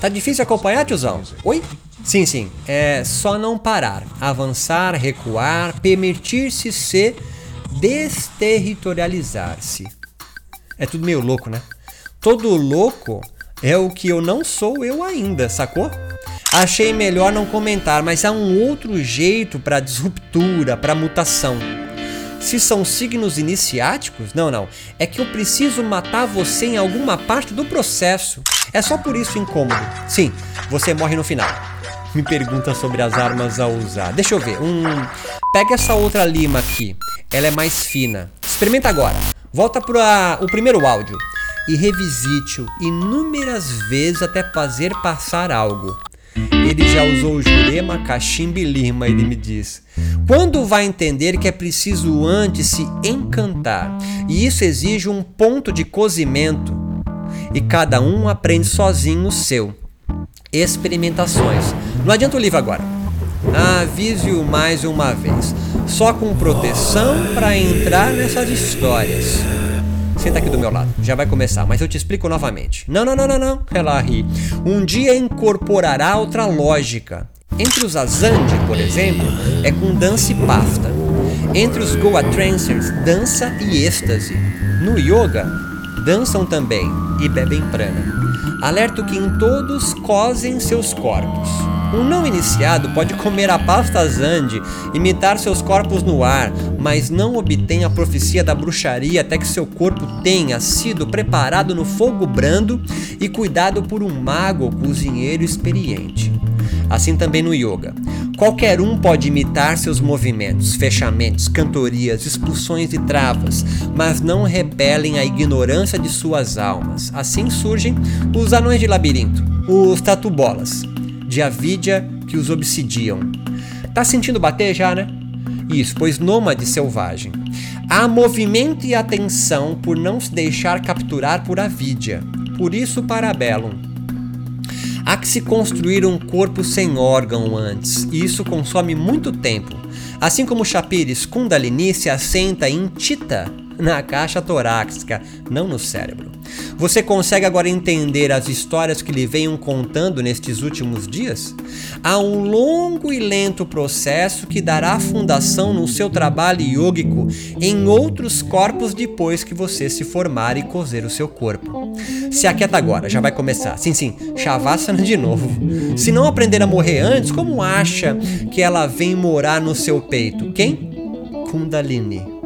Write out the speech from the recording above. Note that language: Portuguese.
Tá difícil acompanhar, tiozão? Oi? Sim, sim. É só não parar. Avançar, recuar, permitir-se ser, desterritorializar-se. É tudo meio louco, né? Todo louco é o que eu não sou eu ainda, sacou? Achei melhor não comentar, mas há um outro jeito para disruptura, para mutação. Se são signos iniciáticos, não, não. É que eu preciso matar você em alguma parte do processo. É só por isso incômodo. Sim, você morre no final. Me pergunta sobre as armas a usar. Deixa eu ver. Um, pega essa outra lima aqui. Ela é mais fina. Experimenta agora. Volta para o primeiro áudio e revisite-o inúmeras vezes até fazer passar algo. Ele já usou jurema, cachimbo e lima, ele me diz. Quando vai entender que é preciso antes se encantar, e isso exige um ponto de cozimento, e cada um aprende sozinho o seu. Experimentações. Não adianta o livro agora. Avise-o mais uma vez. Só com proteção para entrar nessas histórias. Senta aqui do meu lado, já vai começar, mas eu te explico novamente. Não, não, não, não, não. Ela ri. Um dia incorporará outra lógica. Entre os Azandi, por exemplo, é com dança e pasta. Entre os Goa Trancers, dança e êxtase. No yoga, dançam também e bebem prana. Alerto que em todos cozem seus corpos. Um não iniciado pode comer a pasta Zandi, imitar seus corpos no ar, mas não obtém a profecia da bruxaria até que seu corpo tenha sido preparado no fogo brando e cuidado por um mago ou cozinheiro experiente. Assim também no yoga. Qualquer um pode imitar seus movimentos, fechamentos, cantorias, expulsões e travas, mas não repelem a ignorância de suas almas. Assim surgem os anões de labirinto, os tatubolas, de avidia que os obsidiam. Tá sentindo bater já, né? Isso, pois nômade selvagem. Há movimento e atenção por não se deixar capturar por avidia. Por isso, Parabellum Há que se construir um corpo sem órgão antes, e isso consome muito tempo. Assim como Shapires Kundalini se assenta em Tita, na caixa torácica, não no cérebro. Você consegue agora entender as histórias que lhe venham contando nestes últimos dias? Há um longo e lento processo que dará fundação no seu trabalho yógico em outros corpos depois que você se formar e cozer o seu corpo. Se aquieta agora, já vai começar. Sim, sim, Shavasana de novo. Se não aprender a morrer antes, como acha que ela vem morar no seu peito? Quem? Kundalini.